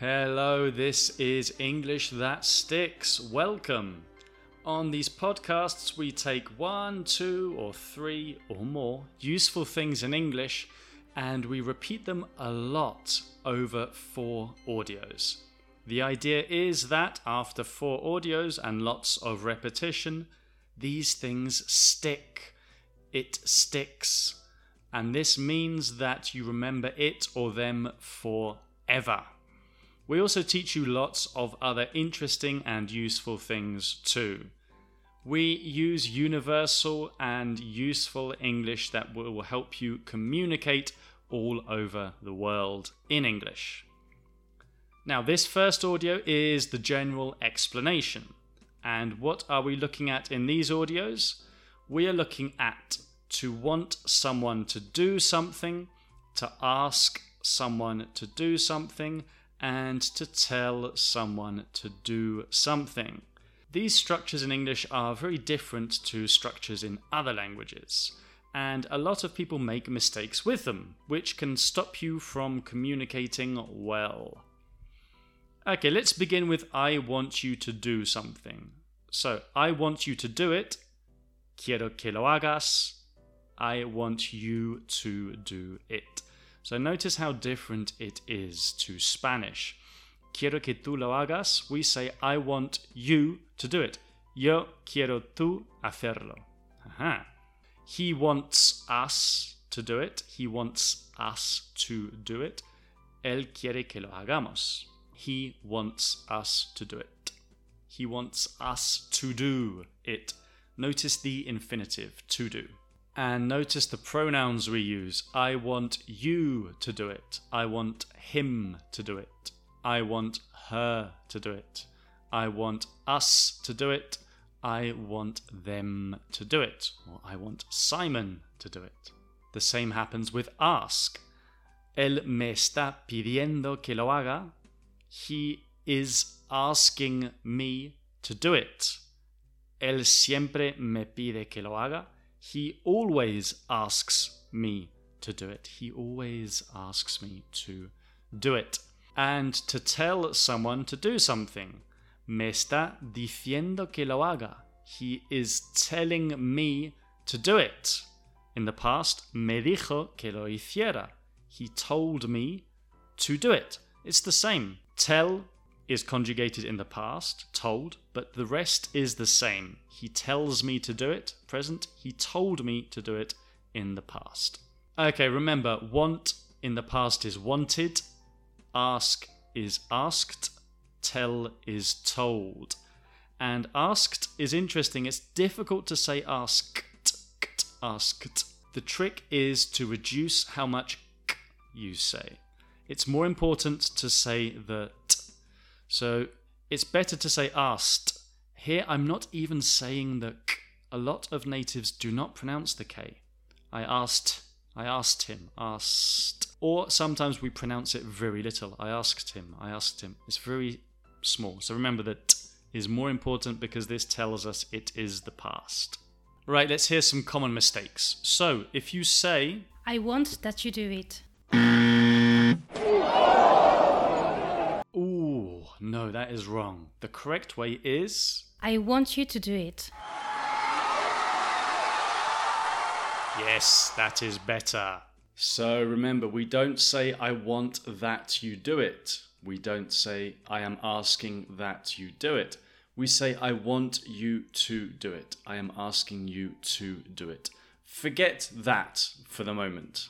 Hello, this is English That Sticks. Welcome. On these podcasts, we take one, two, or three or more useful things in English and we repeat them a lot over four audios. The idea is that after four audios and lots of repetition, these things stick. It sticks. And this means that you remember it or them forever. We also teach you lots of other interesting and useful things too. We use universal and useful English that will help you communicate all over the world in English. Now, this first audio is the general explanation. And what are we looking at in these audios? We are looking at to want someone to do something, to ask someone to do something, and to tell someone to do something. These structures in English are very different to structures in other languages, and a lot of people make mistakes with them, which can stop you from communicating well. Okay, let's begin with I want you to do something. So, I want you to do it. Quiero que lo hagas. I want you to do it. So, notice how different it is to Spanish. Quiero que tú lo hagas. We say, I want you to do it. Yo quiero tú hacerlo. Aha. He wants us to do it. He wants us to do it. Él quiere que lo hagamos. He wants us to do it. He wants us to do it. Notice the infinitive, to do. And notice the pronouns we use. I want you to do it. I want him to do it. I want her to do it. I want us to do it. I want them to do it. Or I want Simon to do it. The same happens with ask. Él me está pidiendo que lo haga he is asking me to do it. Él siempre me pide que lo haga. He always asks me to do it. He always asks me to do it. And to tell someone to do something. Me está diciendo que lo haga. He is telling me to do it. In the past, me dijo que lo hiciera. He told me to do it. It's the same. Tell is conjugated in the past, told, but the rest is the same. He tells me to do it, present. He told me to do it in the past. Okay, remember, want in the past is wanted, ask is asked, tell is told. And asked is interesting. It's difficult to say asked, asked. The trick is to reduce how much you say it's more important to say the t. So it's better to say asked. Here I'm not even saying the k. A lot of natives do not pronounce the k. I asked, I asked him, asked. Or sometimes we pronounce it very little. I asked him, I asked him. It's very small. So remember that t is more important because this tells us it is the past. Right, let's hear some common mistakes. So if you say, I want that you do it. No, that is wrong. The correct way is. I want you to do it. Yes, that is better. So remember, we don't say, I want that you do it. We don't say, I am asking that you do it. We say, I want you to do it. I am asking you to do it. Forget that for the moment.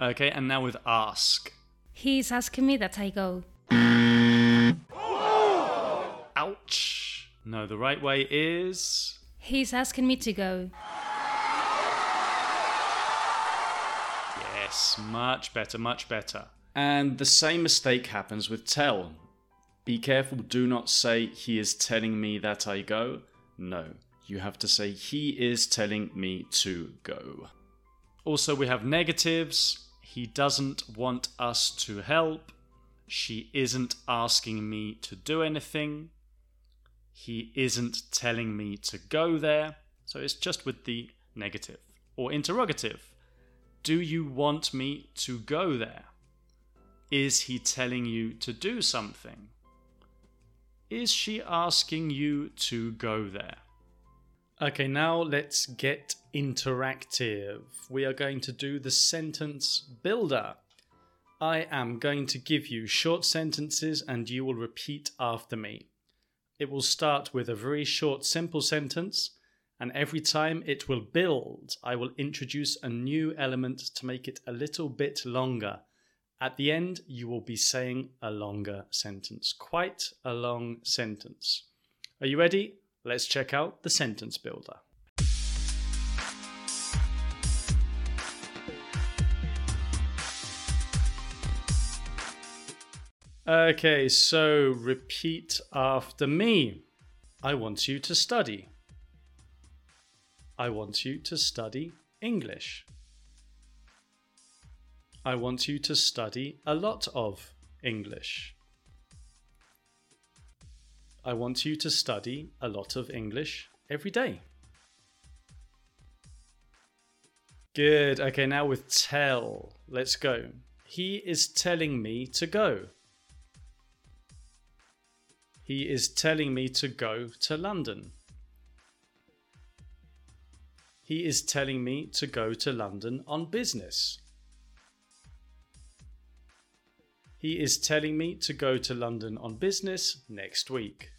Okay, and now with ask. He's asking me that I go. Ouch. No, the right way is. He's asking me to go. Yes, much better, much better. And the same mistake happens with tell. Be careful, do not say, He is telling me that I go. No, you have to say, He is telling me to go. Also, we have negatives. He doesn't want us to help. She isn't asking me to do anything. He isn't telling me to go there. So it's just with the negative or interrogative. Do you want me to go there? Is he telling you to do something? Is she asking you to go there? Okay, now let's get interactive. We are going to do the sentence builder. I am going to give you short sentences and you will repeat after me. It will start with a very short, simple sentence, and every time it will build, I will introduce a new element to make it a little bit longer. At the end, you will be saying a longer sentence, quite a long sentence. Are you ready? Let's check out the sentence builder. Okay, so repeat after me. I want you to study. I want you to study English. I want you to study a lot of English. I want you to study a lot of English every day. Good. Okay, now with tell. Let's go. He is telling me to go. He is telling me to go to London. He is telling me to go to London on business. He is telling me to go to London on business next week.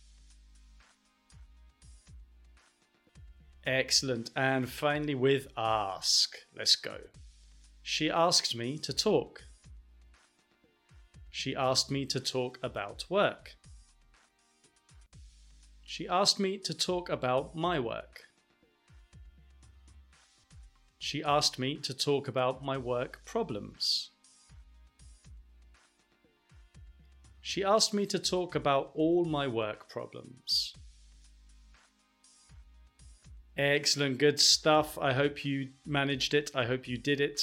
Excellent. And finally, with ask. Let's go. She asked me to talk. She asked me to talk about work. She asked me to talk about my work. She asked me to talk about my work problems. She asked me to talk about all my work problems. Excellent, good stuff. I hope you managed it. I hope you did it.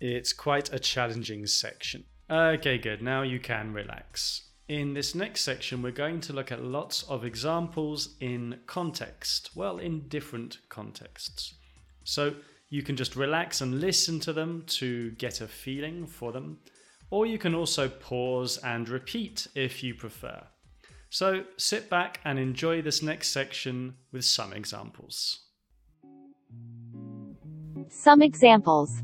It's quite a challenging section. Okay, good. Now you can relax. In this next section, we're going to look at lots of examples in context, well, in different contexts. So you can just relax and listen to them to get a feeling for them, or you can also pause and repeat if you prefer. So sit back and enjoy this next section with some examples. Some examples.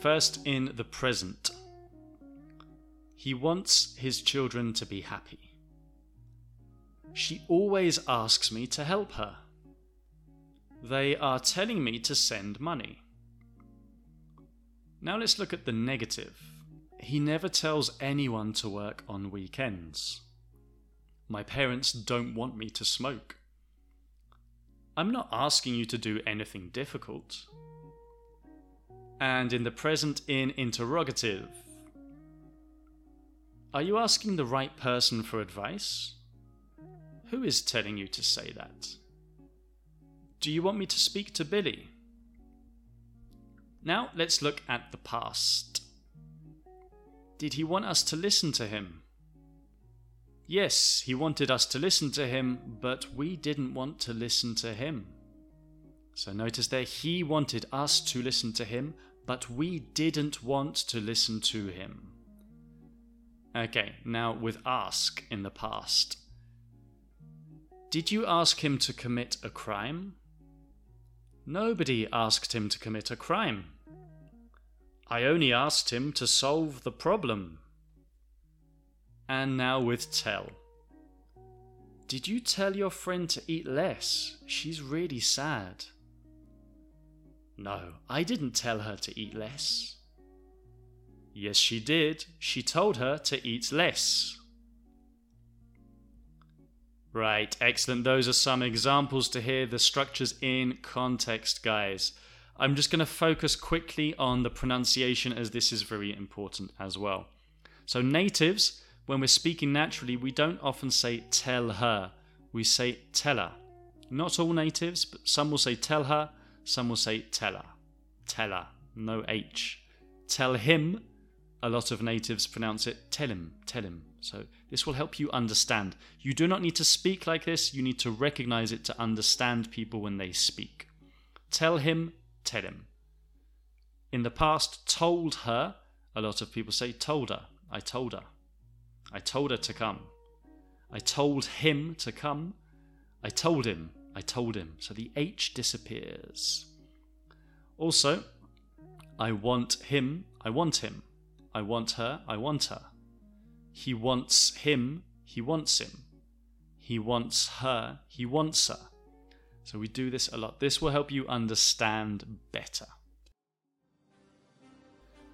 First, in the present. He wants his children to be happy. She always asks me to help her. They are telling me to send money. Now let's look at the negative. He never tells anyone to work on weekends. My parents don't want me to smoke. I'm not asking you to do anything difficult. And in the present in interrogative, are you asking the right person for advice? Who is telling you to say that? Do you want me to speak to Billy? Now let's look at the past. Did he want us to listen to him? Yes, he wanted us to listen to him, but we didn't want to listen to him. So notice there, he wanted us to listen to him, but we didn't want to listen to him. Okay, now with ask in the past. Did you ask him to commit a crime? Nobody asked him to commit a crime. I only asked him to solve the problem. And now with tell. Did you tell your friend to eat less? She's really sad. No, I didn't tell her to eat less. Yes, she did. She told her to eat less. Right, excellent. Those are some examples to hear the structures in context, guys. I'm just going to focus quickly on the pronunciation as this is very important as well. So, natives, when we're speaking naturally, we don't often say tell her, we say tell her. Not all natives, but some will say tell her, some will say tell her. Tell her, no H. Tell him, a lot of natives pronounce it tell him, tell him. So this will help you understand. You do not need to speak like this, you need to recognize it to understand people when they speak. Tell him, tell him. In the past, told her A lot of people say told her. I told her. I told her to come. I told him to come. I told him. I told him. So the H disappears. Also, I want him. I want him. I want her. I want her. He wants him. He wants him. He wants her. He wants her. So we do this a lot. This will help you understand better.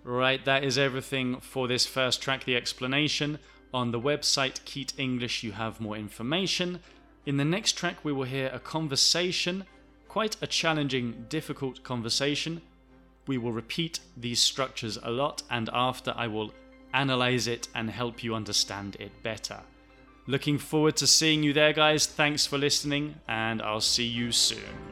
Right, that is everything for this first track, the explanation. On the website Keyte English, you have more information. In the next track, we will hear a conversation, quite a challenging, difficult conversation. We will repeat these structures a lot, and after, I will analyze it and help you understand it better. Looking forward to seeing you there, guys. Thanks for listening, and I'll see you soon.